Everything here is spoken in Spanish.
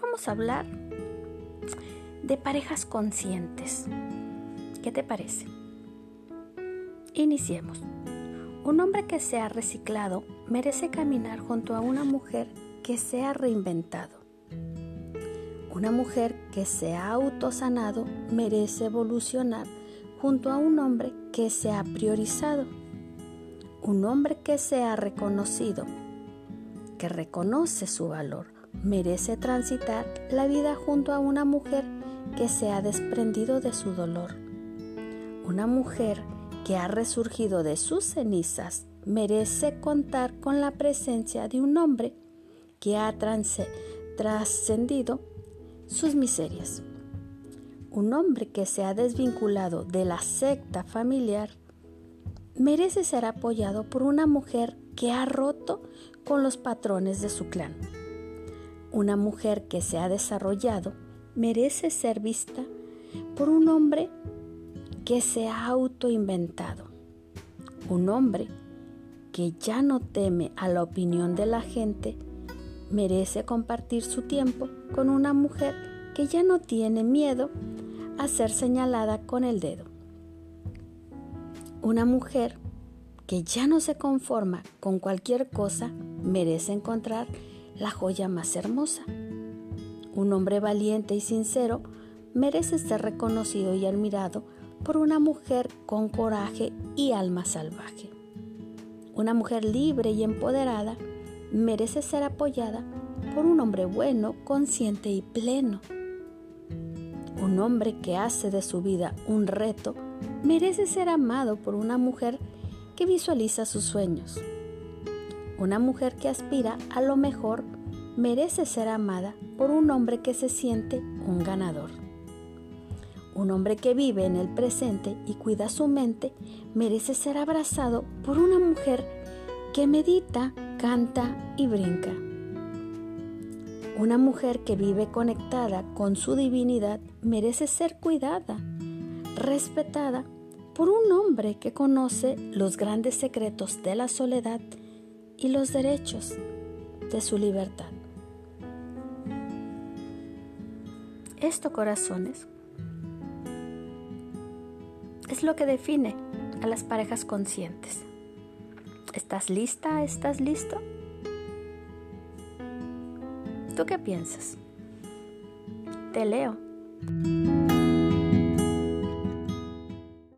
vamos a hablar de parejas conscientes. ¿Qué te parece? Iniciemos. Un hombre que se ha reciclado merece caminar junto a una mujer que se ha reinventado. Una mujer que se ha autosanado merece evolucionar junto a un hombre que se ha priorizado. Un hombre que se ha reconocido, que reconoce su valor, merece transitar la vida junto a una mujer que se ha desprendido de su dolor. Una mujer que ha resurgido de sus cenizas merece contar con la presencia de un hombre que ha trascendido sus miserias. Un hombre que se ha desvinculado de la secta familiar merece ser apoyado por una mujer que ha roto con los patrones de su clan. Una mujer que se ha desarrollado merece ser vista por un hombre que se ha autoinventado. Un hombre que ya no teme a la opinión de la gente merece compartir su tiempo con una mujer que ya no tiene miedo a ser señalada con el dedo. Una mujer que ya no se conforma con cualquier cosa merece encontrar la joya más hermosa. Un hombre valiente y sincero merece ser reconocido y admirado por una mujer con coraje y alma salvaje. Una mujer libre y empoderada merece ser apoyada por un hombre bueno, consciente y pleno. Un hombre que hace de su vida un reto merece ser amado por una mujer que visualiza sus sueños. Una mujer que aspira a lo mejor merece ser amada por un hombre que se siente un ganador. Un hombre que vive en el presente y cuida su mente merece ser abrazado por una mujer que medita, canta y brinca. Una mujer que vive conectada con su divinidad merece ser cuidada, respetada por un hombre que conoce los grandes secretos de la soledad y los derechos de su libertad. Esto, corazones, es lo que define a las parejas conscientes. ¿Estás lista? ¿Estás listo? ¿Tú qué piensas? Te leo.